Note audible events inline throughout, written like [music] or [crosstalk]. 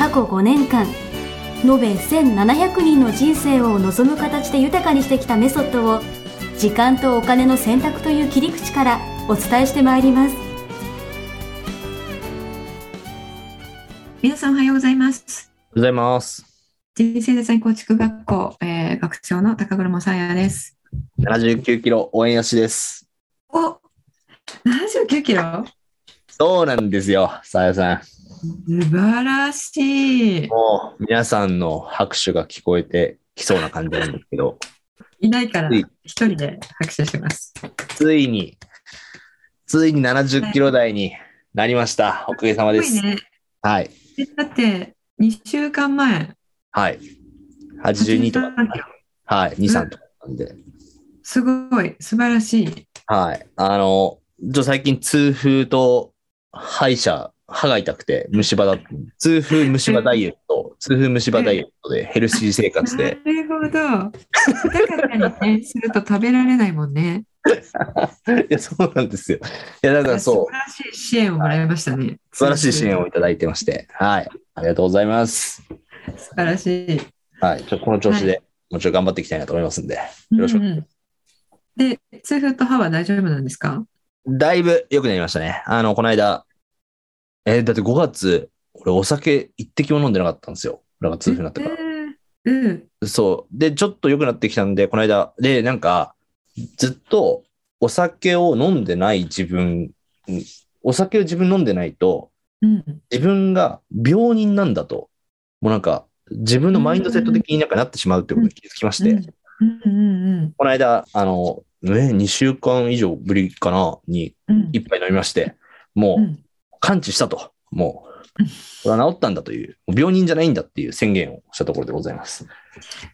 過去5年間延べ1700人の人生を望む形で豊かにしてきたメソッドを時間とお金の選択という切り口からお伝えしてまいります皆さんおはようございます。おはようございます。人生デザイン構築学校、えー学長の高黒さやです。79キロ応援よしです。お !79 キロ？そうなんですよ、さやさ素晴らしいん。。もう皆さんの拍手が聞こえてきそうな感じなんですけど、いないからはい一人で拍手します。ついに、ついに70キロ台になりました。おかげさまですす。ごいね。はい。えだって、2週間前、はい。82とか、83キロはい。2、3とかなんで。すごい、素晴らしい。はい。あの、ちょ最近痛風と歯医者、歯が痛くて虫歯だ、痛風虫歯ダイエット、痛風虫歯ダイエットでヘルシー生活で、[laughs] なるほど。だからにね、すると食べられないもんね。いや、そうなんですよ。いや、だからそう素晴、らしい支援をもらいましたね。素晴らしい支援をいただいてまして、はい。ありがとうございます。素晴らしい。はい。ちょこの調子で、もちろん頑張っていきたいなと思いますんで、よろしくうんうんで、痛風と歯は大丈夫なんですか？だいぶ良くなりましたね。あの、この間、えーだって5月、俺お酒一滴も飲んでなかったんですよ。俺が痛風になってから。えーうん。そう。で、ちょっと良くなってきたんで、この間、で、なんか、ずっとお酒を飲んでない自分、うんお酒を自分飲んでないと、うん。自分が病人なんだと、もうなんか、自分のマインドセット的になんかなってしまうってことに気づきまして、うんうんこの間、あの、ね、2週間以上ぶりかな、にうん。一杯飲みまして、もう。うん完治したと、もう、これは治ったんだという、病人じゃないんだっていう宣言をしたところでございます。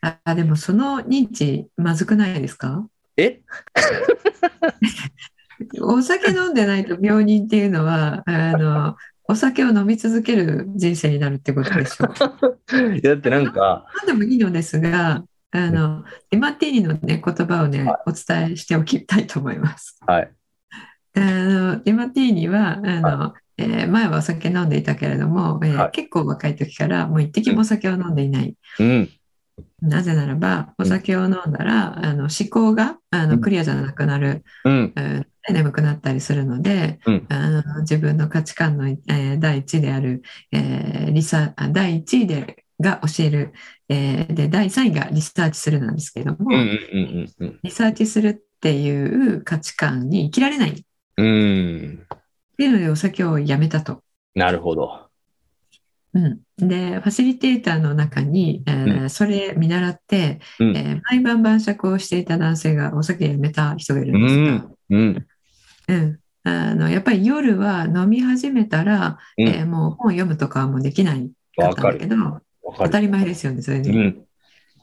あ、でもその認知、まずくないですか？え？[laughs] お酒飲んでないと病人っていうのは、あの、お酒を飲み続ける人生になるってことでしょう。[laughs] いやだってなんか、何でもいいのですが、あの、ディマティーニのね、言葉をね、お伝えしておきたいと思います。はい。あの、ディマティーニは、あの、えー前はお酒飲んでいたけれども、えーはい結構若い時からもう一滴もお酒を飲んでいない。うん。なぜならば、お酒を飲んだら、あの思考があうんのクリアじゃなくなる、うん。うん眠くなったりするので、うんあの自分の価値観の、えー第一である、えーリサあ第一位でが教える、えーで第三位がリサーチするなんですけれども。リサーチするっていう価値観に生きられないっうん。ていうのでお酒をやめたと。なるほど。うん、で、ファシリテーターの中に、えーうそれ見習って、うんえー毎晩晩酌をしていた男性がお酒やめた人がいるうんですが、ん。うん。うん、あのやっぱり夜は飲み始めたら、うんえーもう本読むとかはもうできないかったんだけど。当たり前ですよね、それで。うん。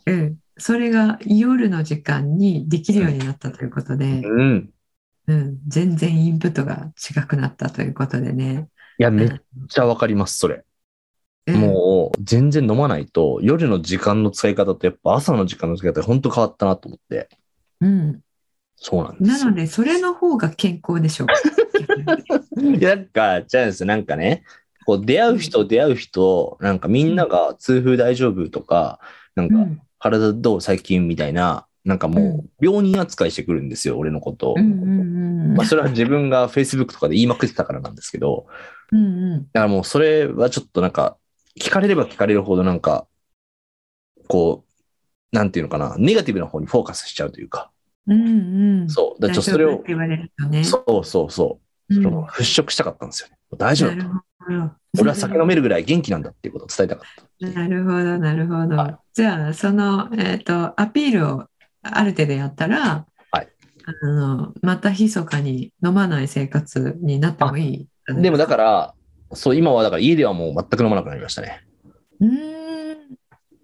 うん、それが夜の時間にできるようになったということで、うん。うん、全然インプットが違くなったということでね。いや、めっちゃわかります、それ。うんもう、全然飲まないと、夜の時間の使い方と、やっぱ朝の時間の使い方、本当変わったなと思って。うん、そうなんですよなの。で、それの方が健康でしょう。[laughs] いや、なんか、じゃあですなんかね、こう出会う人、出会う人、なんかみんなが痛風大丈夫とか、なんかうん体どう最近みたいな、なんかもう病人扱いしてくるんですよ、俺のことを。うんうんうんまあ、それは自分が Facebook とかで言いまくってたからなんですけど、うんうんだからもうそれはちょっとなんか、聞かれれば聞かれるほどなんか、こう、なんていうのかな、ネガティブな方にフォーカスしちゃうというか、うんうんそう。だちょっとそ大れをね。そうそうそう、うんそれを払拭したかったんですよね。大丈夫だと。俺は酒飲めるぐらい元気なんだっていうことを伝えたかった。なるほど、なるほはど。じゃあ、その、えっと、アピールをある程度やったら、はいあの、また密かに飲まない生活になってもいい。でもだから、そう、今はだから家ではもう全く飲まなくなりましたね。うーん。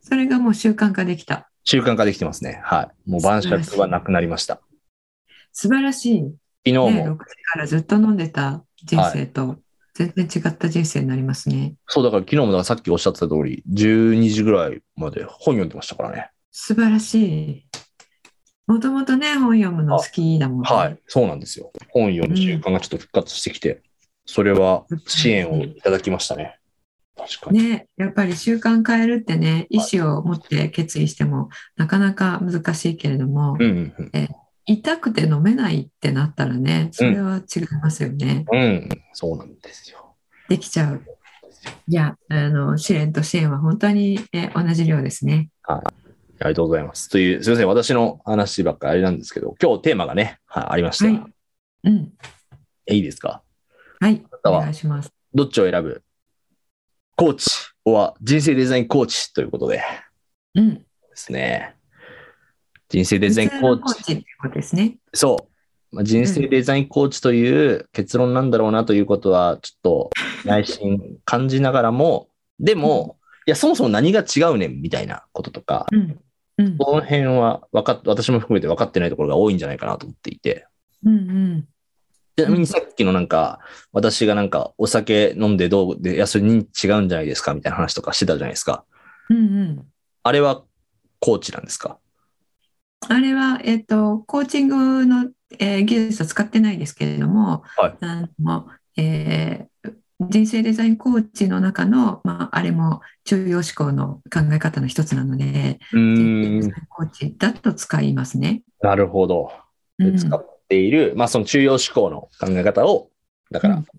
それがもう習慣化できた。習慣化できてますね。はい。もう晩酌はなくなりました。素晴らしい。昨日ね、も、6時からずっと飲んでた人生と全然違った人生になりますね。そうだから昨日もだからさっきおっしゃってた通り、12時ぐらいまで本読んでましたからね。素晴らしい。もともとね、本読むの好きだもんね。はい。そうなんですよ。本読む習慣がちょっと復活してきて、それは支援をいただきましたね。確かに。ね、やっぱり習慣変えるってね、意思を持って決意してもなかなか難しいけれども、うんうんうん。痛くて飲めないってなったらね、それは違いますよね。うん、そうなんですよ。できちゃう。いや、あの、試練と支援は本当に、え同じ量ですね。ありがとうございます。という、すみません、私の話ばっかりあれなんですけど、今日テーマがね、はい、ありまして、はいうん。えいいですか？はい。お願いします。どっちを選ぶ？コーチ、は人生デザインコーチということででうん。すね。人生デザインコーチ。コーチってことですね。そう。まあ、人生デザインコーチという結論なんだろうなということは、ちょっと内心感じながらも、でも、いや、そもそも何が違うねんみたいなこととか、うん。うん。その辺は分かっ私も含めて分かってないところが多いんじゃないかなと思っていて。うん。うん。ちなみにさっきのなんか、私がなんかお酒飲んでどうで、いや、それに違うんじゃないですかみたいな話とかしてたじゃないですか。うん。うん。あれはコーチなんですか？あれは、えっと、コーチングの、えー技術は使ってないですけれども、はいあのえー人生デザインコーチの中の、まあ、あれも重要思考の考え方の一つなので、う人生デザイン、コーチだと使いますね。なるほど。使っている、まあその中央思考の考え方を、だからうん、フ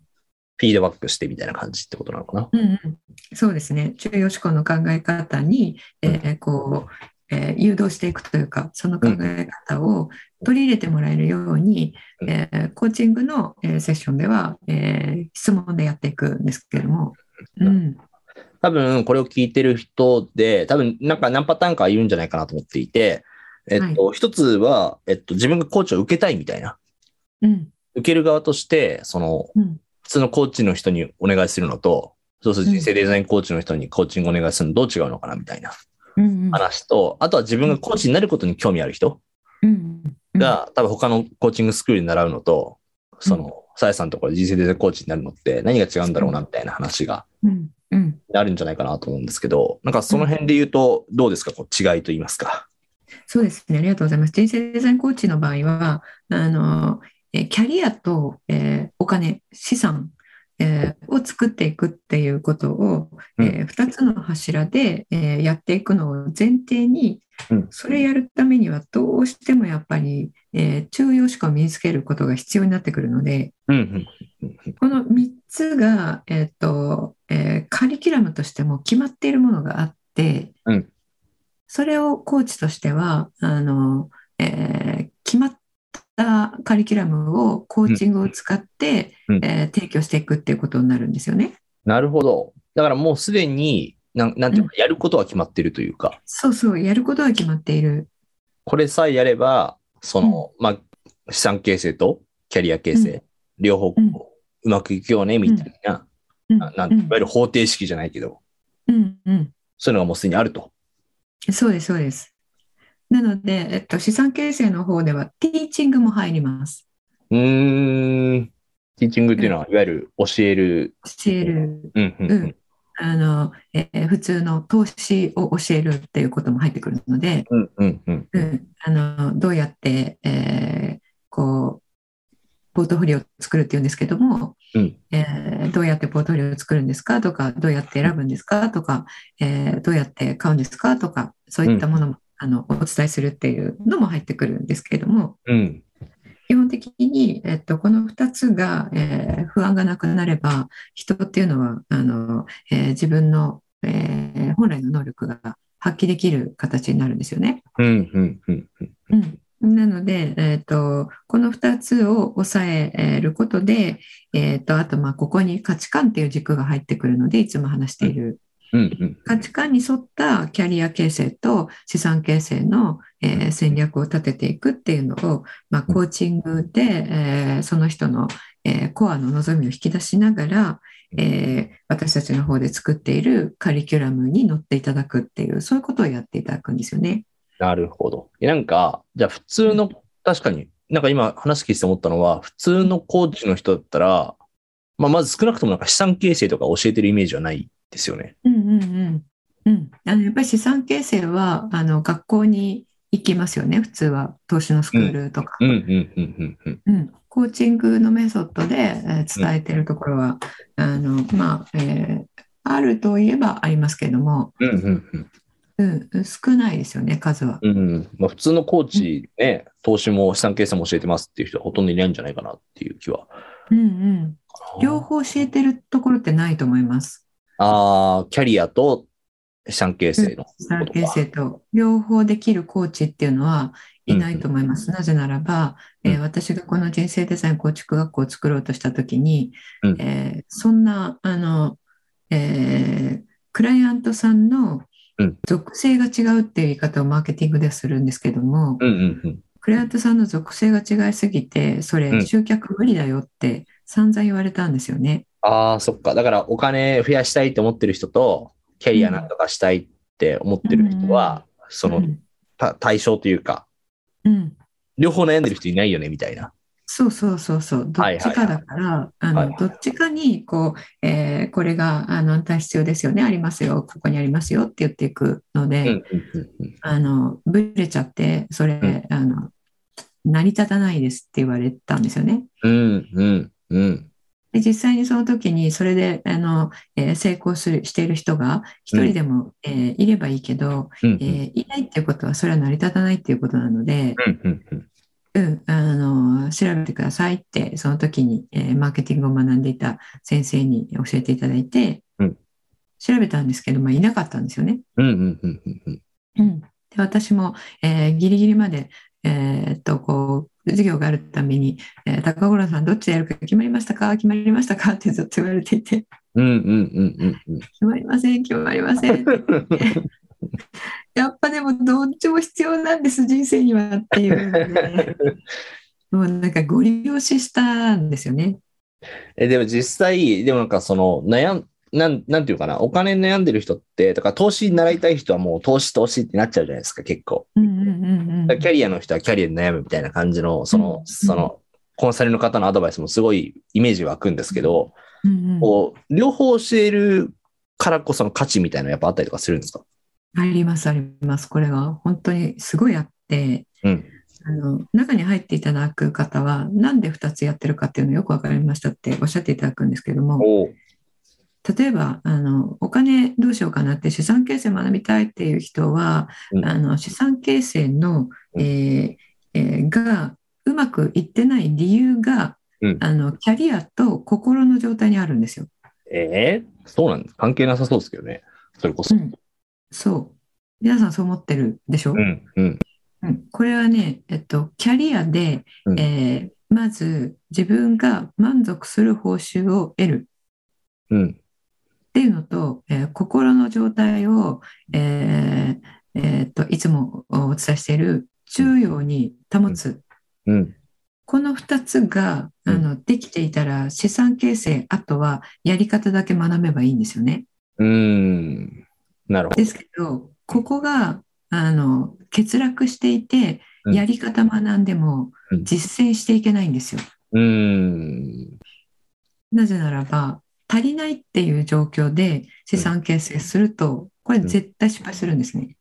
ィードバックしてみたいな感じってことなのかな。うんうん、そうですね。重要思考の考え方に、えーこう、えー誘導していくというか、その考え方を取り入れてもらえるように、うん。えーコーチングの、えーセッションでは、えー質問でやっていくんですけれども、うん、多分これを聞いてる人で、多分なんか何パターンかいるんじゃないかなと思っていて、えっと、一つは、えっと、自分がコーチを受けたいみたいな。うん、受ける側として、その、うん、普通のコーチの人にお願いするのと、そうすると人生デザインコーチの人にコーチングお願いするのどう違うのかなみたいな話と、あとは自分がコーチになることに興味ある人うん、が、多分他のコーチングスクールに習うのと、その、さやさんのところで人生デザインコーチになるのって何が違うんだろうなみたいな話がうん、うん。あるんじゃないかなと思うんですけど、なんかその辺で言うと、どうですかこう違いと言いますか？そうですね。ありがとうございます。人生デザインコーチの場合は、あの、えーキャリアと、えーお金、資産、えーを作っていくっていうことを、うん。え2つの柱で、えーやっていくのを前提にうん、それやるためにはどうしてもやっぱり、えー中庸思考を身につけることが必要になってくるので。この3つが、えっとえーカリキュラムとしても決まっているものがあって、うん。それをコーチとしてはあの、えったカリキュラムをコーチングを使って、うん。えー提供していくっていうことになるんですよね。なるほど。だからもうすでに、なんなんていうか、やることは決まってるというか、そうそう、やることは決まっている。これさえやれば、その、まあ、資産形成とキャリア形成、うん。両方うまくいくよね、みたいな、うん。ななん。いわゆる方程式じゃないけど、うんうん。そういうのがもうすでにあると。そうです、そうです。なので、えっと、資産形成の方ではティーチングも入ります。うーん。ティーチングっていうのは、いわゆる教える。教える。うん、うん、ううんん。あの、えー普通の投資を教えるっていうことも入ってくるので、うん、うん、うん。うん、あのどうやって、えーこうポートフォリオを作るっていうんですけども、うんえーどうやってポートフォリオを作るんですか？とかどうやって選ぶんですか？とか、えーどうやって買うんですか？とかそういったものも、あのお伝えするっていうのも入ってくるんですけれどもうん。基本的に、えっと、この2つが、えー不安がなくなれば人っていうのはあの、えー自分の、えー本来の能力が発揮できる形になるんですよね。なので、えー、とこの2つを抑えることで、えー、とあとまあここに価値観っていう軸が入ってくるのでいつも話しているうん、うん。価値観に沿ったキャリア形成と資産形成の、えー戦略を立てていくっていうのを、まあ、コーチングで、えーその人の、ええーコアの望みを引き出しながら、えー私たちの方で作っているカリキュラムに乗っていただくっていう、そういうことをやっていただくんですよね。なるほど。えなんか、じゃあ普通の、確かに、なんか今話聞いてて思ったのは、普通のコーチの人だったら、まあ、まず少なくともなんか資産形成とか教えてるイメージはないですよね。うんうんうん。うん。あの、やっぱり資産形成は、あの、学校に行きますよね、普通は。投資のスクールとか。うん、うん、うん、うん、うん。うん。コーチングのメソッドで、えー伝えてるところは、あの、まあ、えーあるといえばありますけれども、うん、うん、うん。うん、少ないですよね、数は。うんうんまあ、普通のコーチね、投資も資産形成も教えてますっていう人はほとんどいないんじゃないかなっていう気は。うんうん。両方教えてるところってないと思います。ああ、キャリアと資産形成の。資産形成と。両方できるコーチっていうのはいないと思います。なぜならば、えーうん。私がこの人生デザイン構築学校を作ろうとしたときに、うん。えーそんな、あの、えークライアントさんのうん。属性が違うっていう言い方をマーケティングではするんですけども、うんうんうん。クライアントさんの属性が違いすぎて、それうん。集客無理だよって散々言われたんですよね。ああ、そっか。だからお金増やしたいって思ってる人と、キャリアなんとかしたいって思ってる人は、そのうんた対象というか、うん。両方悩んでる人いないよね、みたいな。そうそうそうそう、どっちかだから、あはいのどっちかにこう、えーこれがあのあんた必要ですよね、ありますよ、ここにありますよ。って言っていくので、うんうんうんうん。あのブレちゃって、それ、ん。あの成り立たないですって言われたんですよね。うんうんうん。で実際にその時にそれであの、えー成功するしている人が一人でも、えーいればいいけど、うんえーいないっていうことはそれは成り立たないっていうことなので、うんうんうん。うん、あの調べてくださいってその時に、えーマーケティングを学んでいた先生に教えていただいて、うん。調べたんですけど、まあ、いなかったんですよね。私も、えーギリギリまで、えーっとこう授業があるたびに、えー高頃さんどっちでやるか決まりましたか？決まりましたか？ってずっと言われていて。うんうんうんうん。決まりません決まりません。やっぱでもどっちも必要なんです人生にはっていうので、[laughs] もうなんかご利用ししたんですよね。え、でも実際、でもなんかその悩ん、なん、なんていうかな、お金に悩んでる人って、だから投資に習いたい人はもう投資投資ってなっちゃうじゃないですか、結構。うんうんうんうんキャリアの人はキャリアで悩むみたいな感じの、その、うんその、コンサルの方のアドバイスもすごいイメージ湧くんですけど、うんうんこう、両方教えるからこその価値みたいなのやっぱあったりとかするんですか？ありますあります。これは本当にすごいあって、うん。あの中に入っていただく方は、なんで2つやってるかっていうのよく分かりましたっておっしゃっていただくんですけども、例えばあのお金どうしようかなって資産形成学びたいっていう人は、うん。あの資産形成の、うん。えーえーがうまくいってない理由が、うん。あのキャリアと心の状態にあるんですよ。えー？そうなんです。関係なさそうですけどね。それこそ。うん。そう。皆さんそう思ってるでしょ、うん、うん、うん。これはね、えっと、キャリアで、うん。えーまず自分が満足する報酬を得る。うん、っていうのと、えー心の状態を、えーえーっといつもお伝えしている中央に保つ、うん。この2つがあのできていたら資産形成あとはやり方だけ学べばいいんですよね。うーん。なるほど。ですけどここがあの欠落していてうんやり方学んでもうん実践していけないんですよ。うーん。なぜならば足りないっていう状況で資産形成するとこれ絶対失敗するんですね。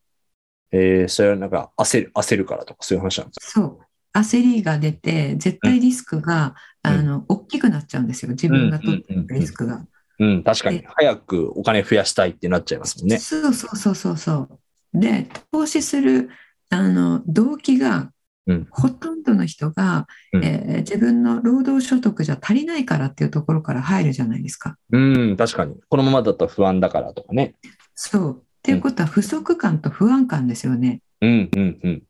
えー、それはなんか焦る、焦るからとかそういう話なんですか？そう。焦りが出て、絶対リスクが、うんあの、大きくなっちゃうんですよ。自分が取ってるリスクが。うん、確かにで。早くお金増やしたいってなっちゃいますもんね。そうそうそうそうそう。で、投資する、あの、動機が、うんほとんどの人が、うんえー自分の労働所得じゃ足りないからっていうところから入るじゃないですか。うん、確かに。このままだと不安だからとかね。そう。っていうことは不足感と不安感ですよね。うん、うん、うん。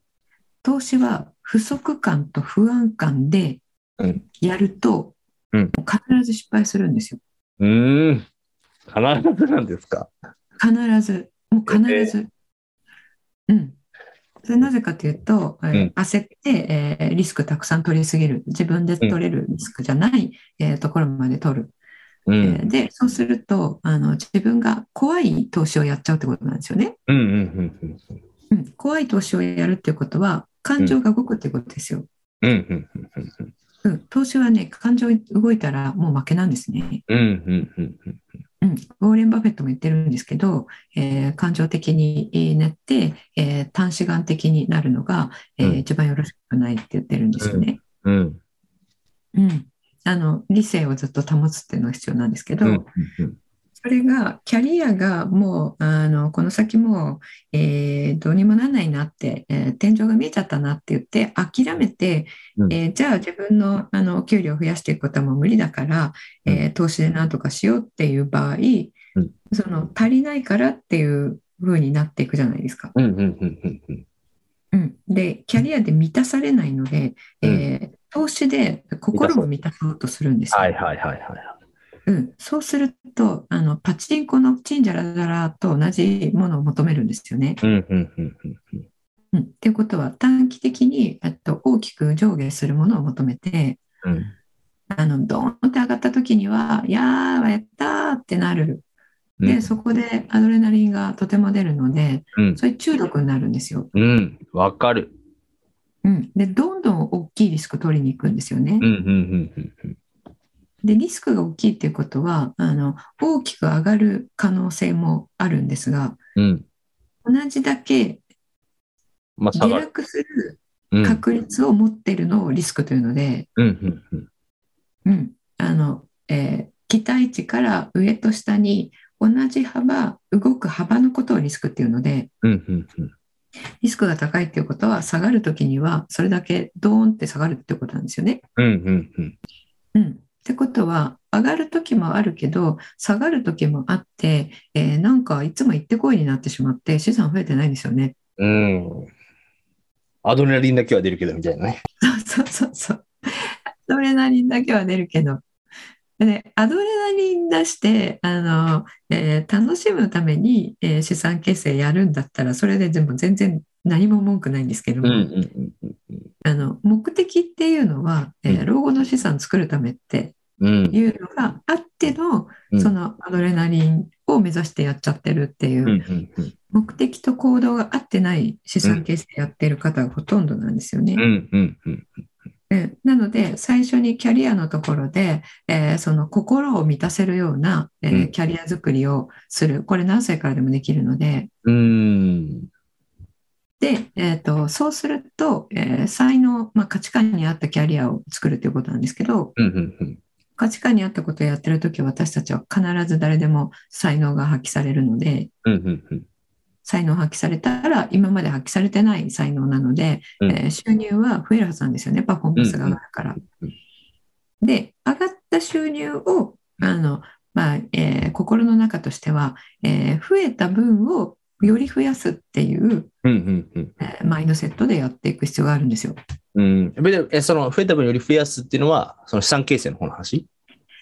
投資は不足感と不安感でうんやると、うん必ず失敗するんですよ。うーん。必ずなんですか。必ず。もう必ず。うん。それなぜかというと、えーうん焦って、えーリスクたくさん取りすぎる。自分で取れるリスクじゃない、えーところまで取る。うえん。ーで、そうすると、あの、自分が怖い投資をやっちゃうってことなんですよね。うん。うん。うん。うん、怖い投資をやるっていうことは、感情が動くっていうことですよ。うん。うん。うん。うん、投資はね、感情動いたらもう負けなんですね。うん。うん。うん。うん、ウォーレン・バフェットも言ってるんですけど、えー感情的になって、えー短視眼的になるのが、えーうん一番よろしくないって言ってるんですよね。うん。うん。あの、理性をずっと保つっていうのが必要なんですけど、うん。それが、キャリアがもう、あの、この先もう、えーどうにもならないなって、えー天井が見えちゃったなって言って、諦めて、うんえーじゃあ自分の、あの、給料を増やしていくことはもう無理だから、えー投資でなんとかしようっていう場合、うんその、足りないからっていう風になっていくじゃないですか。うん。うん。うん。うん。うん。で、キャリアで満たされないので、えー投資で心を満たそうとするんですよ。はい。はい。はい。はい。うん、そうするとあのパチンコのチンジャラジャラと同じものを求めるんですよね。うん。うん。うん。うん。うん、っていうことは短期的にえっと大きく上下するものを求めてうん。あのドーンって上がった時には「やーやったー」ってなる。でそこでアドレナリンがとても出るのでうん。そういう中毒になるんですよ。うん。わかる。うん、でどんどん大きいリスク取りに行くんですよねうん。。うん。うん。でリスクが大きいっていうことはあの大きく上がる可能性もあるんですがうん。同じだけまあ、下。落するうん。確率を持ってるのをリスクというので、うん。あの、えー期待値から上と下に同じ幅、動く幅のことをリスクっていうので、うん。うん。うん。リスクが高いっていうことは下がるときにはそれだけドーンって下がるってことなんですよね。うん。ってことは上がるときもあるけど下がるときもあって、えーなんかいつも行ってこいになってしまって資産増えてないんですよね。うん。アドレナリンだけは出るけど、みたいなね。そうそうそう。アドレナリンだけは出るけど。で、アドレナリン出して、あの、えー楽しむために、えー資産形成やるんだったら、それで全部全然何も文句ないんですけども、うん。うん。うん。あの、目的っていうのは、えーうん老後の資産作るためってうん。いうのがあっての、うんそのアドレナリンを目指してやっちゃってるっていう、うん。うん。うん。目的と行動が合ってない資産形成やってる方がほとんどなんですよね。なので、最初にキャリアのところで、えーその心を満たせるような、えーうんキャリア作りをする。これ何歳からでもできるので、うん。で、えーと、そうすると、えー才能、まあ、価値観に合ったキャリアを作るということなんですけど、うん。うん。価値観に合ったことをやってるときは私たちは必ず誰でも才能が発揮されるので、うん。うん。うん。才能発揮されたら今まで発揮されてない才能なので、うんえー収入は増えるはずなんですよね、パフォーマンスが上がるから。うんで、上がった収入を、あの、まあ、えー心の中としては、えー増えた分をより増やすっていう、うん。うん。うん。えーマインドセットでやっていく必要があるんですよ。うん。でえ、その、増えた分より増やすっていうのは、その資産形成の方の話？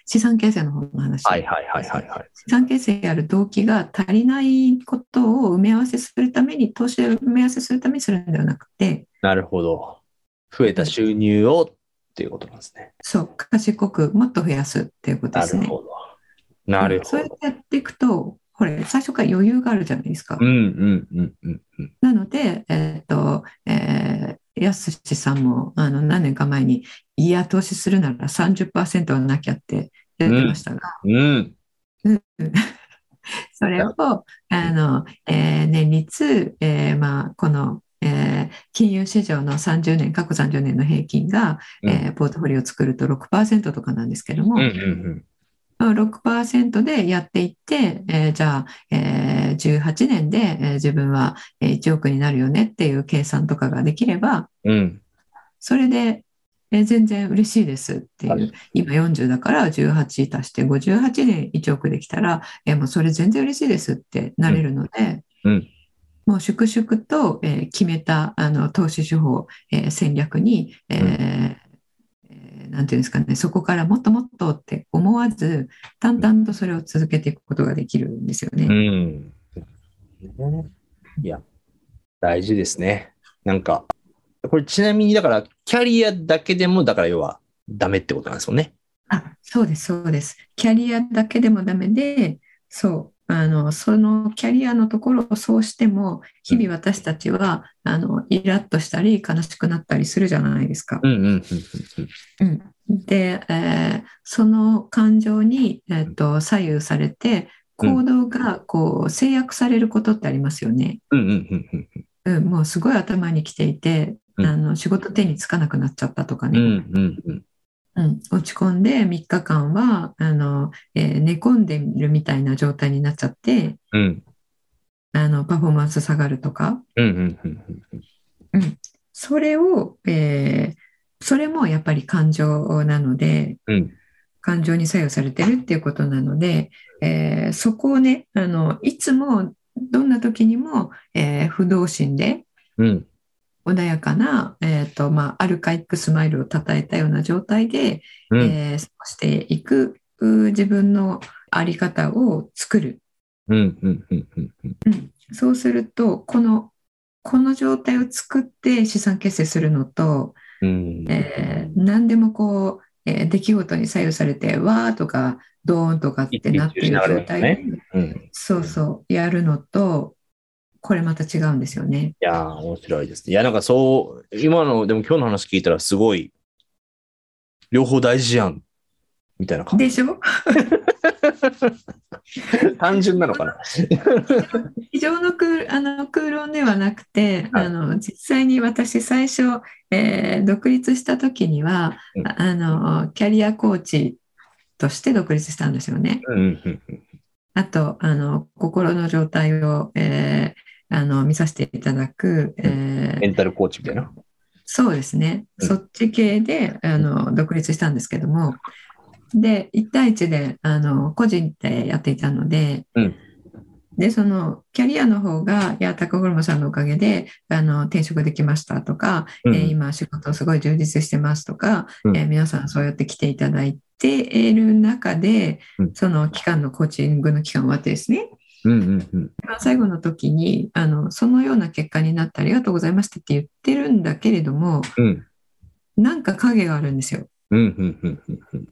資産形成の方の話。はいはいはいはいはい。資産形成やる動機が足りないことを埋め合わせするために、投資で埋め合わせするためにするんではなくて、なるほど。増えた収入をっていうことなんですね。そう、賢くもっと増やすっていうことですね。なるほど。なるほど。そうやってやっていくと、これ、最初から余裕があるじゃないですか。なので、えっ、と、えー、やすしさんも、あの、何年か前に、いや、投資するなら30%はなきゃって言ってましたが、うん。うん。[laughs] それを、あの、えー年率、えーまあ、この、えー金融市場の30年、過去30年の平均が、うん。えーポートフォリオを作ると6%とかなんですけども、6%でやっていって、えーじゃあ、えー18年で、えー自分はえー1億になるよねっていう計算とかができれば、うん。うん。それで、えー全然嬉しいですっていはう、今40だから18足して58年1億できたら、えーもうそれ全然嬉しいですってなれるので、うんもう粛々と、えー決めたあの投資手法、えー戦略に、えーえーなんていうんですかね、そこからもっともっとって思わず、淡々とそれを続けていくことができるんですよね。うん。いや、大事ですね。なんか、これちなみにだから、キャリアだけでも、だから要はダメってことなんですよね。あ、そうです、そうです。キャリアだけでもダメで、そう、あの、そのキャリアのところをそうしても、日々私たちは、あの、イラッとしたり、悲しくなったりするじゃないですか。うんうんうんうんうん。うん、で、えーその感情に、えっと、左右されて、行動がこう制約されることってありますよね。うんうんうんうんうん、もうすごい頭にきていて、うんあの仕事手につかなくなっちゃったとかうん。ね。うん。落ち込んで3日間はあの、えー寝込んでるみたいな状態になっちゃってうん。あのパフォーマンス下がるとか。それを、えーそれもやっぱり感情なので、うん。感情に左右されてるっていうことなので、えーそこをねあのいつもどんな時にも、えー不動心でうん穏やかな、えーとまあ、アルカイックスマイルをたたえたような状態で、うんえー過ごしていくう自分のあり方を作る。うんうんうんうんうん。そうするとこのこの状態を作って資産形成するのと、うんえー何でもこう、えー出来事に左右されてわーとかドーンとかってなっている状態で、うん。そうそうやるのとこれまた違うんですよね。いやー、面白いですね。いや、なんかそう、今の、でも今日の話聞いたらすごい、両方大事やん、みたいな感じ。でしょ？[laughs] 単純なのかな？非常の空あの空論ではなくて、はいあの実際に私最初、えー独立した時には、うんああのキャリアコーチとして独立したんですよね。うんうんうんあとあの心の状態を、えーあの見させていただく、えーメンタルコーチみたいな？そうですね、うん。そっち系であの独立したんですけども。で1対1であの個人でやっていたので、うん。でそのキャリアの方が「いや高車さんのおかげであの転職できました」とか、うん。えー今仕事すごい充実してます」とか、うん。えー皆さんそうやって来ていただいている中で、うん。その期間のコーチングの期間終わってですねうんうんうん。まあ最後の時にあのそのような結果になってありがとうございましたって言ってるんだけれどもうんなんか影があるんですよ。うんうんうんうん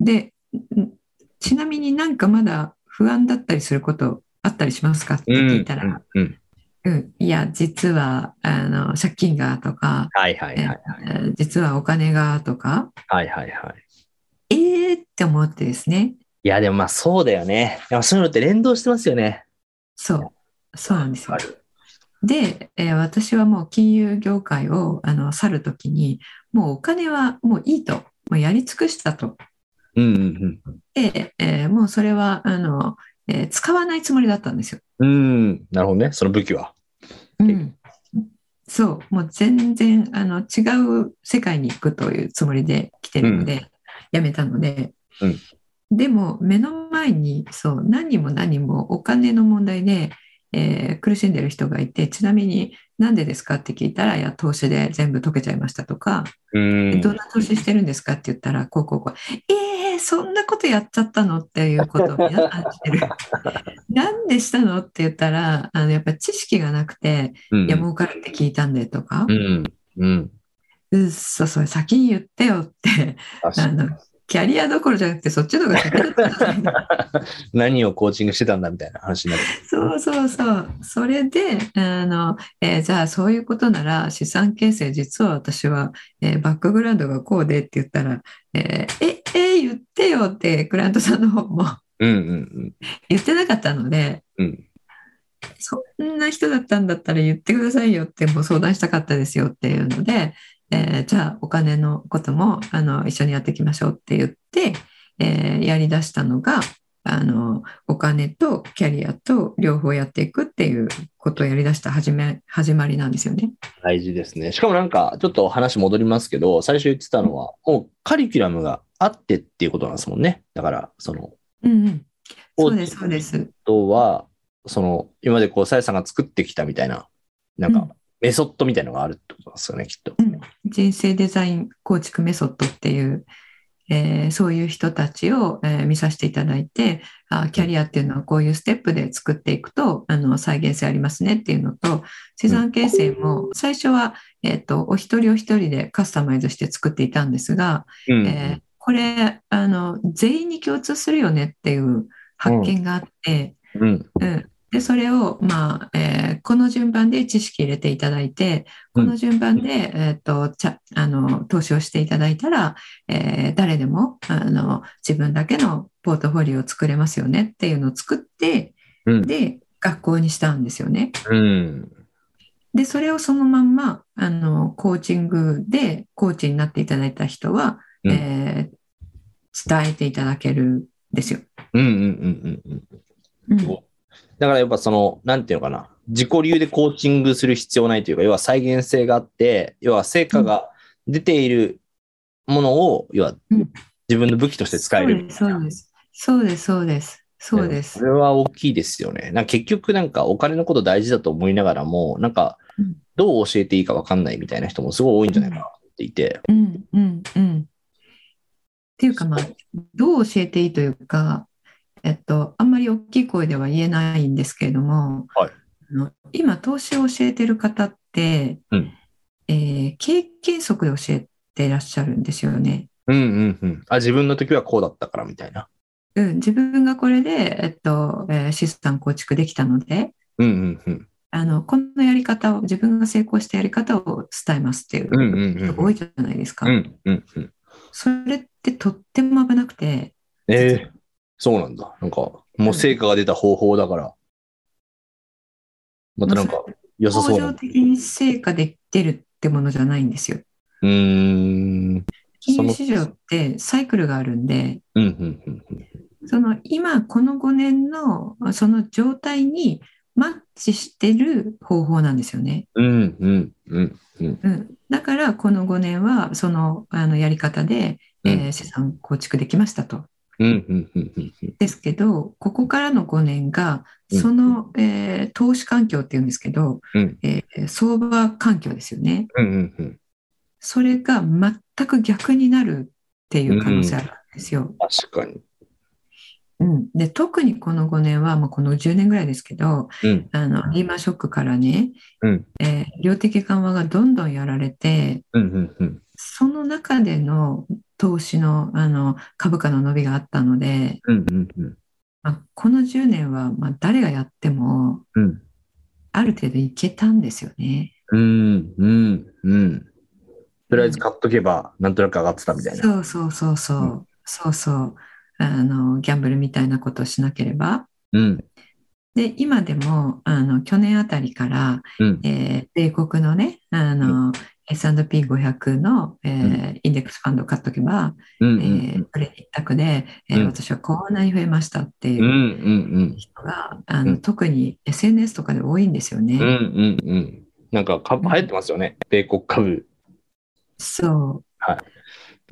でんちなみになんかまだ不安だったりすることあったりしますかってうん。聞いたら、うん。うんいや実はあの借金がとか、はいはいはいはい。えー実はお金がとかはいはいはい。えーって思ってですねいや、でもまあそうだよね。いやそういうのって連動してますよね。そうそうなんですよ。で、えー私はもう金融業界をあの去るときにもうお金はもういいともうやり尽くしたとうんうんで、えーもうそれはあの、えー使わないつもりだったんですよ。うん。うん。なるほどね。その武器は。うん、そうもう全然あの違う世界に行くというつもりで来てるので、辞めたので、うんでも目の前にそう何も何もお金の問題で、えー苦しんでる人がいてちなみになんでですかって聞いたらいや投資で全部解けちゃいましたとか、うん。どんな投資してるんですかって言ったらこうこうこうえー、そんなことやっちゃったのっていうことを皆さんしてる [laughs] なんでしたのって言ったらあのやっぱり知識がなくてうんいや儲かるって聞いたんでとかう、ん。うん。うっそそれ先に言ってよってあのキャリアどころじゃなくてそっちの方が先だった [laughs] 何をコーチングしてたんだみたいな話になる。そうそうそう。それで、あの、えーじゃあそういうことなら資産形成実は私は、えーバックグラウンドがこうでって言ったら、えーえ、え、言ってよってクライアントさんの方もうんうん言ってなかったので、うん。うん。そんな人だったんだったら言ってくださいよってもう相談したかったですよっていうので、えーじゃあお金のこともあの一緒にやっていきましょうって言って、えーやりだしたのがあのお金とキャリアと両方やっていくっていうことをやりだした始め始まりなんですよね。大事ですね。しかもなんか、ちょっと話戻りますけど、最初言ってたのは、もうカリキュラムがあってっていうことなんですもんね。だから、その、うんうん、そうですそうです。とは、その、今までこう、さやさんが作ってきたみたいな、なんかうん、メソッドみたいなのがあるってことですよね、きっと。うん人生デザイン構築メソッドっていう、えーそういう人たちを、えー見させていただいて、あキャリアっていうのはこういうステップで作っていくと、あの、再現性ありますねっていうのと、資産形成も最初は、えっと、お一人お一人でカスタマイズして作っていたんですが、うんえーこれ、あの、全員に共通するよねっていう発見があって、うん。うん。で、それを、まあ、えーこの順番で知識入れていただいて、この順番で、えっと、ちゃ、あの、投資をしていただいたら、えー誰でも、あの、自分だけのポートフォリオを作れますよねっていうのを作って、うんで、学校にしたんですよね。うん。で、それをそのまんま、あの、コーチングで、コーチになっていただいた人は、うんえー伝えていただけるんですよ。うんうんうんうんうん。うんだからやっぱその、なんていうのかな、自己流でコーチングする必要ないというか、要は再現性があって、要は成果が出ているものを、要はうん自分の武器として使えるみたいそうな。です。そうです。そうです。そうです。それは大きいですよね。なんか結局なんかお金のこと大事だと思いながらも、なんかうんどう教えていいか分かんないみたいな人もすごい多いんじゃないかなっていて。うんうんうん。っていうかまあ、どう教えていいというか、えっと、あんまり大きい声では言えないんですけれども、はいあの今、投資を教えてる方って、うんえー経験則で教えていらっしゃるんですよね。うんうんうん。あ、自分の時はこうだったからみたいな。うん、自分がこれで、えっと、えー資産構築できたので、うんうんうん。あの、このやり方を、自分が成功したやり方を伝えますっていううんうんうん人が多いじゃないですか。うんうんうん。それってとっても危なくて、ええそうなんだ。なんか、もう成果が出た方法だから。またなんか、良さそうな。恒常的に成果で出るってものじゃないんですよ。うーん。その金融市場ってサイクルがあるんで、うんうんうんうん。その今この5年のその状態にマッチしてる方法なんですよね。うんうんうんうん。うん、だからこの5年はそのあのやり方で、えーうん資産構築できましたと。うんうんうんうんうん。ですけど、ここからの5年がうんその、えー投資環境っていうんですけど、うんえー相場環境ですよね。うんうんうん。それが全く逆になるっていう可能性あるんですよ。確かに。うん、で特にこの5年は、まあ、この10年ぐらいですけどうんあのリーマンショックからね、うんえー量的緩和がどんどんやられてうんうんうん。その中での投資のあの株価の伸びがあったので、うんうんうん。まあ、この10年は、まあ、誰がやってもうんある程度いけたんですよね。うんうんうん。とりあえず買っとけば、なんとなく上がってたみたいな。そうそうそうそう、うそうそうあのギャンブルみたいなことをしなければ。うんで今でもあの去年あたりから、うんえー米国のねあの、S&P500 の、えーインデックスファンドを買っとけば、うんうえんーこれ一択で、えーうん私はこんなに増えましたってうんういうんうん人が、あのうん特に SNS とかで多いんですよね。うんうんうん。なんか株流行ってますよね。米国株。そう。はい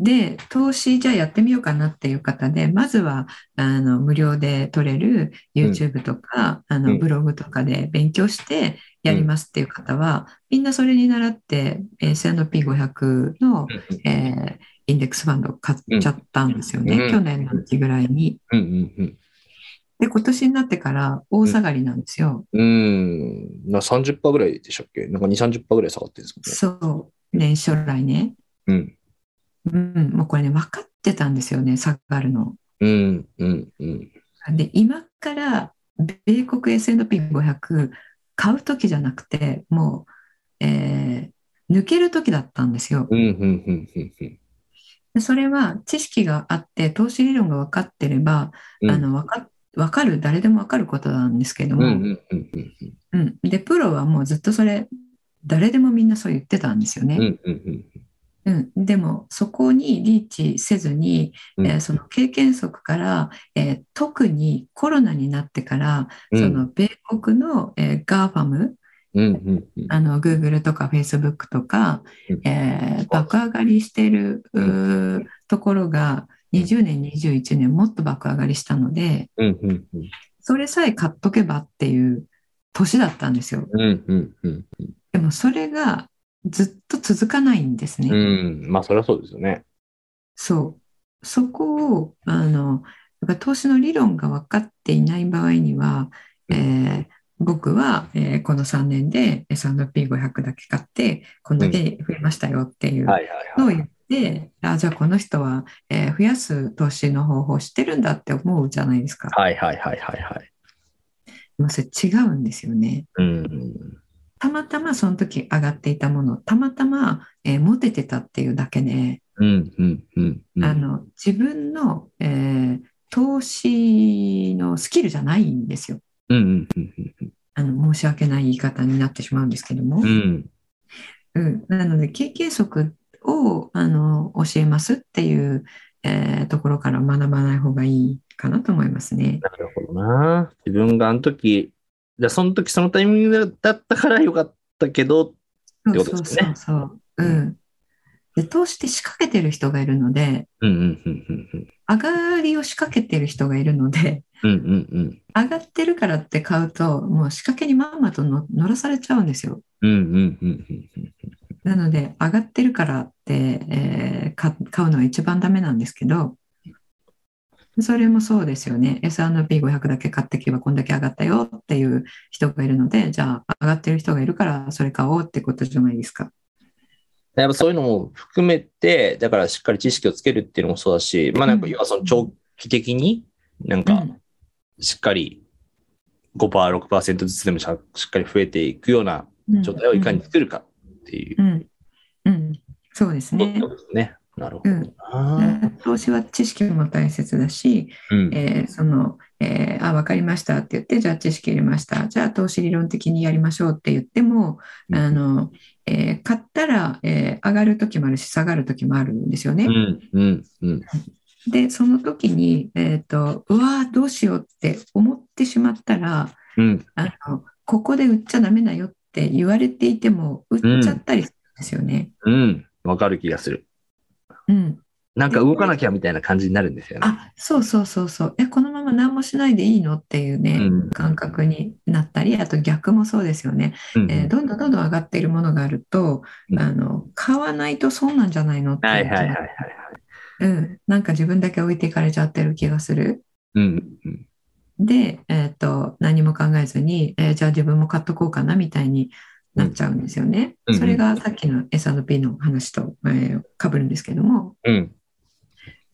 で、投資じゃあやってみようかなっていう方で、まずはあの無料で取れる YouTube とか、あうんのブログとかで勉強してやりますっていう方は、みんなそれに倣って S&P500 の、えーインデックスファンドを買っちゃったんですよね、うん去年の秋ぐらいに。うんうんうん。で、今年になってから大下がりなんですよ。うーん。な30%ぐらいでしたっけ？なんか2、30%ぐらい下がってるんですそう、年初来ね。もんね。うん、もうこれね、分かってたんですよね、下がるの。うん。うん。うん。で、今から米国 S&P500 買う時じゃなくて、もう、えー抜ける時だったんですよ。それは知識があって、投資理論が分かってれば、うん。あの分か分かる、誰でも分かることなんですけどうん。うも、で、プロはもうずっとそれ、誰でもみんなそう言ってたんですよね。うん。うん。うん。うん、でもそこにリーチせずに、うんえーその経験則から、えー特にコロナになってから、うんその米国の、えー、GAFAM うん。うん。うん。あの Google とか Facebook とか、うんえー爆上がりしているうーところが20年21年もっと爆上がりしたのでうん。うん。それさえ買っとけばっていう年だったんですようん。うん。うん。でもそれがずっと続かないんですね、うん。まあ、そりゃそうですよね。そう。そこを、あの、投資の理論が分かっていない場合には、えー僕は、えーこの3年で S&P500 だけ買って、こんだけ増えましたよっていうはいのを。言って、あ、じゃあこの人は、えー増やす投資の方法を知ってるんだって思うじゃないですか。はいはいはいはいはい。もうそれ違うんですよね。うん。たまたまその時上がっていたもの、たまたま、えー持ててたっていうだけで、うんうんうんうん。あの自分の、えー投資のスキルじゃないんですよ。うんうんうんうんあの申し訳ない言い方になってしまうんですけども。うん。うん、なので経験則をあの教えますっていう、えーところから学ばない方がいいかなと思いますね。なるほどな。自分があの時、じゃあその時そのタイミングだったからよかったけど、そうってことですねそうそうそう。うん。で、投資って仕掛けてる人がいるので、うんうんうんうん上がりを仕掛けてる人がいるので、うん。うんうんうん。上がってるからって買うと、もう仕掛けにまんまとの乗らされちゃうんですよ。うんうんうんうんうん。なので、上がってるからって、えーか買うのは一番ダメなんですけど、それもそうですよね。S&P500 だけ買っていけばこんだけ上がったよっていう人がいるので、じゃあ上がってる人がいるからそれ買おうってことじゃないですか。やっぱそういうのも含めて、だからしっかり知識をつけるっていうのもそうだし、まあなんかうん。要はその長期的になんかうん。しっかり5%、6%ずつでもしっかり増えていくようなうん状態をいかに作るかっていう。うん、うん、そうですね。ね。なるほどな。投資は知識も大切だし、うんえーその、えーあ、わかりましたって言って、じゃあ知識入れました。じゃあ投資理論的にやりましょうって言っても、あの、えー買ったら、えー上がる時もあるし、下がる時もあるんですよね。うんうんうんで、その時に、えっと、うわーどうしようって思ってしまったら、うんあの、ここで売っちゃダメだよって言われていても、売っちゃったりするんですよね。うん。わかる気がする。うん。なんか動かなきゃみたいな感じになるんですよね。あ、そうそうそうそう。え、このまま何もしないでいいの？っていうね、うん感覚になったり、あと逆もそうですよね。うんえーどんどんどんどん上がっているものがあると、うんあの、買わないとそうなんじゃないの？っていう気がはいはいはいはい。うん、なんか自分だけ置いていかれちゃってる気がする。うんうんで、えっと、何も考えずに、えーじゃあ自分も買っとこうかなみたいになっちゃうんですよね。うんそれがさっきの S&P の話と、えー、被るんですけども、うん。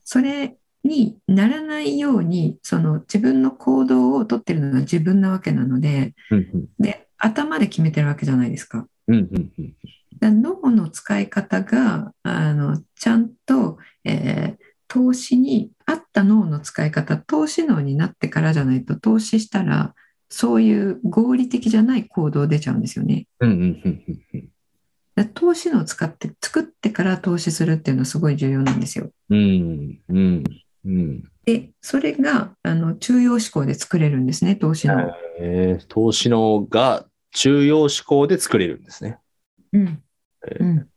それにならないように、その自分の行動をとってるのが自分なわけなので、うんうん。で、頭で決めてるわけじゃないですか。うんうんうん。だ脳の使い方があのちゃんと、えー投資に合った脳の使い方投資脳になってからじゃないと投資したらそういう合理的じゃない行動出ちゃうんですよね。うんうんうんうんだから投資脳を使って作ってから投資するっていうのはすごい重要なんですよ。うんうんうんでそれがあの中庸思考で作れるんですね投資脳。えー投資のが中央思考で作れるんですね。うんうん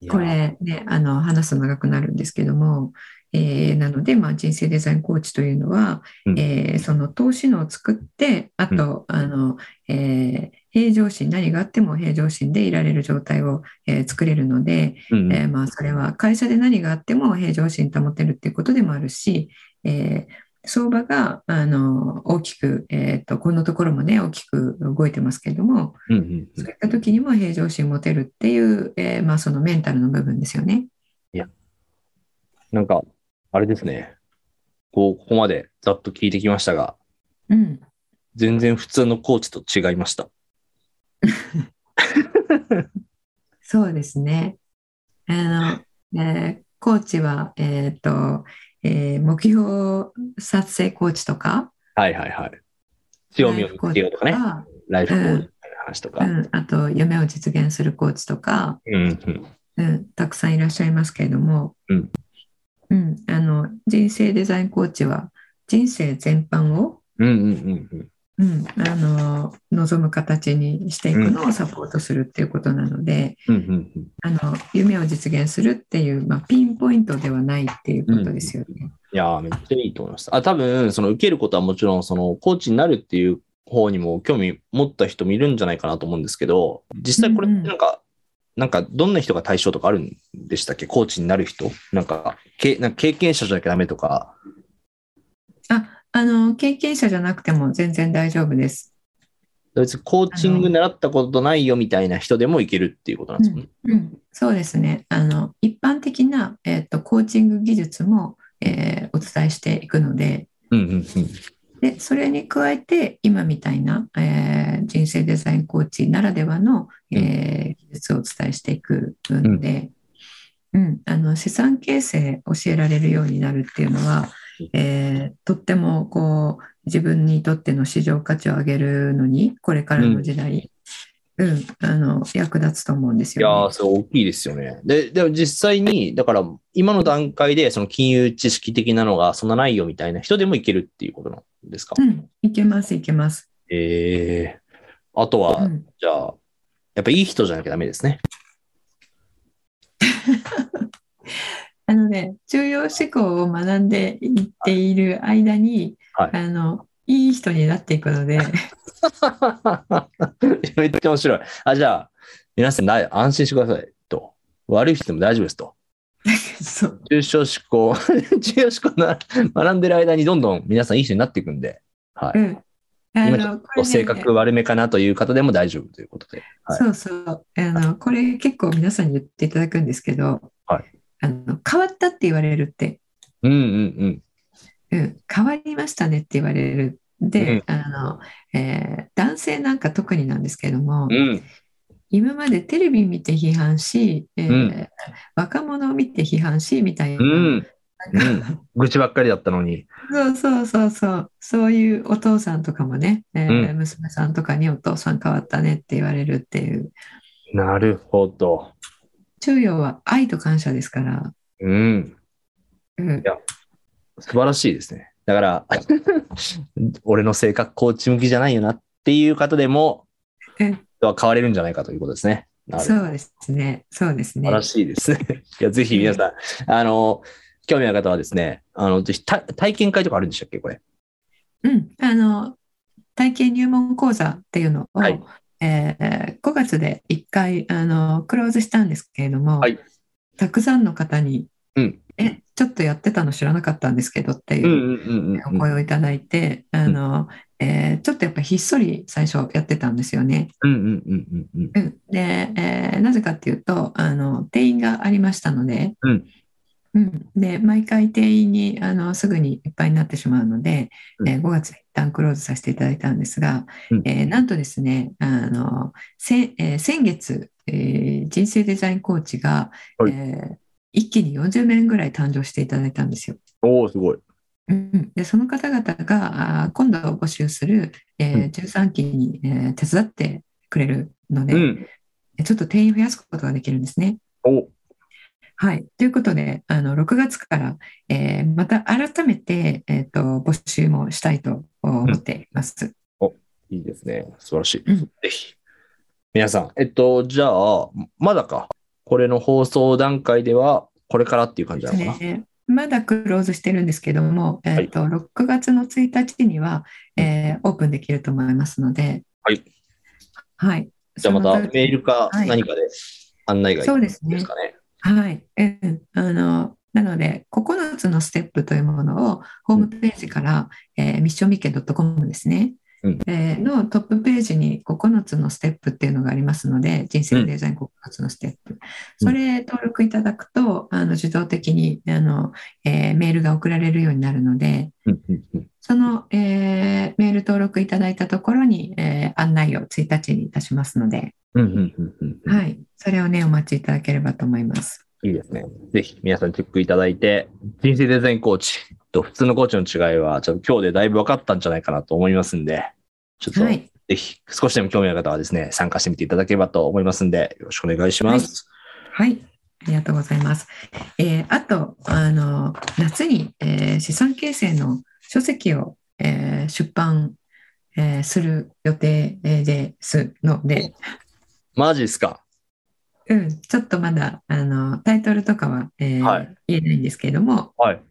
いやこれね、あの話すと長くなるんですけども、えーなので、まあ、人生デザインコーチというのは、うん。えーその投資のを作って、あと、あのえー平常心、何があっても平常心でいられる状態を、えー作れるので、うんえーまあ、それは会社で何があっても平常心保てるっていうことでもあるし、えー相場があの大きく、えーと、このところもね、大きく動いてますけれども、うんうんそういった時にも平常心持てるっていう、えーまあ、そのメンタルの部分ですよね。なんか、あれですね。こう、ここまでざっと聞いてきましたが、うん。全然普通のコーチと違いました。そうですね。あの、えーコーチは、えっと、えー目標達成コーチとか、はいはいはい。強みを見つけようとかね。ライフコーチみたいな話とか。うん、あと夢を実現するコーチとか、うんうんうん、たくさんいらっしゃいますけれども、うん。うんあの人生デザインコーチは人生全般を、うんうんうんうん。うん、あの望む形にしていくのをサポートするっていうことなので、うんうんうん。あの夢を実現するっていう、まあ、ピンポイントではないっていうことですよね。いやー、めっちゃいいと思います。あ、多分、その受けることはもちろん、そのコーチになるっていう方にも興味持った人もいるんじゃないかなと思うんですけど、実際これなんか、なんかどんな人が対象とかあるんでしたっけ？コーチになる人？なんかけなんか経験者じゃなきゃダメとか。あ、あの、経験者じゃなくても全然大丈夫です。別にコーチング習ったことないよみたいな人でもいけるっていうことなんですよね。うん、そうですね。あの、一般的な、えっと、コーチング技術も、えーお伝えしていくので、うんうんうん。で、それに加えて、今みたいな、えー人生デザインコーチならではの、えー技術をお伝えしていくので、うん、あの、資産形成教えられるようになるっていうのは、えーとっても、こう、自分にとっての市場価値を上げるのに、これからの時代、うん、あの、役立つと思うんですいやー、よね。それ大きいですよね。で、でも実際に、だから今の段階でその金融知識的なのがそんなないよみたいな人でもいけるっていうことなんですか、うん、いけます、いけます。ええあとは、うんじゃあ、やっぱいい人じゃなきゃダメですね。[laughs] あのね、重要思考を学んでいっている間に、はいあの、いい人になっていくので、めっちゃ面白い。あ、じゃあ、皆さん安心してくださいと。悪い人でも大丈夫ですと。[laughs] 重症思考、[laughs] 重要思考な学んでる間にどんどん皆さんいい人になっていくんで、はい。うん。あ今ちょっと性格悪めかなという方でも大丈夫ということで。はい。そうそう。あの、これ結構皆さんに言っていただくんですけど、はいあの、変わったって言われるって、うんうんうん、変わりましたねって言われる。で、あの、えー男性なんか特になんですけどもうん。、うん。今までテレビ見て批判し、えーうん若者を見て批判し、みたいな。愚痴ばっかりだったのに。そうそうそうそう。そういうお父さんとかもね、えーうん娘さんとかにお父さん変わったねって言われるっていう。なるほど。中庸は愛と感謝ですから。うん。うん素晴らしいですね。だから、[laughs] 俺の性格コーチ向きじゃないよなっていう方でも、うんは変われるんじゃないかということですね。そうですね。そうですね素晴。らしいですね。[laughs] いや、ぜひ皆さん、あの、興味ある方はですね、あの、ぜひ体体験会とかあるんでしたっけこれ？うん。あの、体験入門講座っていうのを、はいえー5月で1回、あの、クローズしたんですけれども、はいたくさんの方に、うんえ、ちょっとやってたの知らなかったんですけどっていう、んお声をいただいて、あの、えーちょっとやっぱひっそり最初やってたんですよね。で、えーなぜかっていうと、あの、定員がありましたので、うん。うん。で、毎回定員にあのすぐにいっぱいになってしまうので、うん。えー5月で一旦クローズさせていただいたんですが、うん。えーなんとですね、あの、せえー先月、えー人生デザインコーチが、はい。えー一気に40名ぐらい誕生していただいたんですよ。おおすごい。うん、でその方々が今度募集する、えーうん13期に、えー手伝ってくれるので、うん。ちょっと定員を増やすことができるんですね。おはい。ということで、あの6月から、えーまた改めて、えーと募集もしたいと思っています。いいですね。素晴らしい。うんぜひ。皆さん、えっと、じゃあ、まだか。これの放送段階では、これからっていう感じなのかな？ねまだクローズしてるんですけども、えーと6月の1日には、えーオープンできると思いますので、はい。はい。じゃあまたメールかはい何かで案内がいいですかね。はい。うん。あの、なので、9つのステップというものをホームページから、えー、ミッションミッケ .com ですね、うんえーのトップページに9つのステップっていうのがありますので、人生デザイン9つのステップ。それ登録いただくと、あの自動的にあの、えーメールが送られるようになるので、その、えーメール登録いただいたところに、えー案内を1日にいたしますので、はい。それをね、お待ちいただければと思います。いいですね。ぜひ皆さんチェックいただいて、人生デザインコーチと普通のコーチの違いは、ちょっと今日でだいぶ分かったんじゃないかなと思いますんで、ちょっとはい。ぜひ少しでも興味ある方はですね、参加してみていただければと思いますんで、よろしくお願いします。はい。ありがとうございます。えーあと、あの、夏に、えー資産形成の書籍を、えー出版、えーする予定えーですので、マジですか？うん、ちょっとまだ、あの、タイトルとかは、えーはい言えないんですけれども、はい。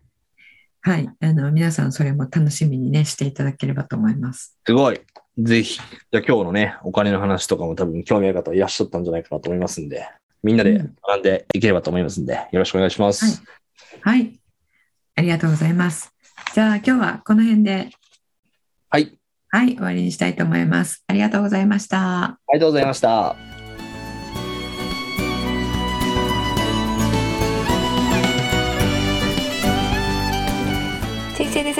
はい。あの、皆さんそれも楽しみにね、していただければと思います。すごい。ぜひ。じゃあ今日のね、お金の話とかも多分興味ある方いらっしゃったんじゃないかなと思いますんで、みんなで学んでいければと思いますんで、よろしくお願いします。はい。はい。ありがとうございます。じゃあ今日はこの辺で、はい。はい、終わりにしたいと思います。ありがとうございました。ありがとうございました。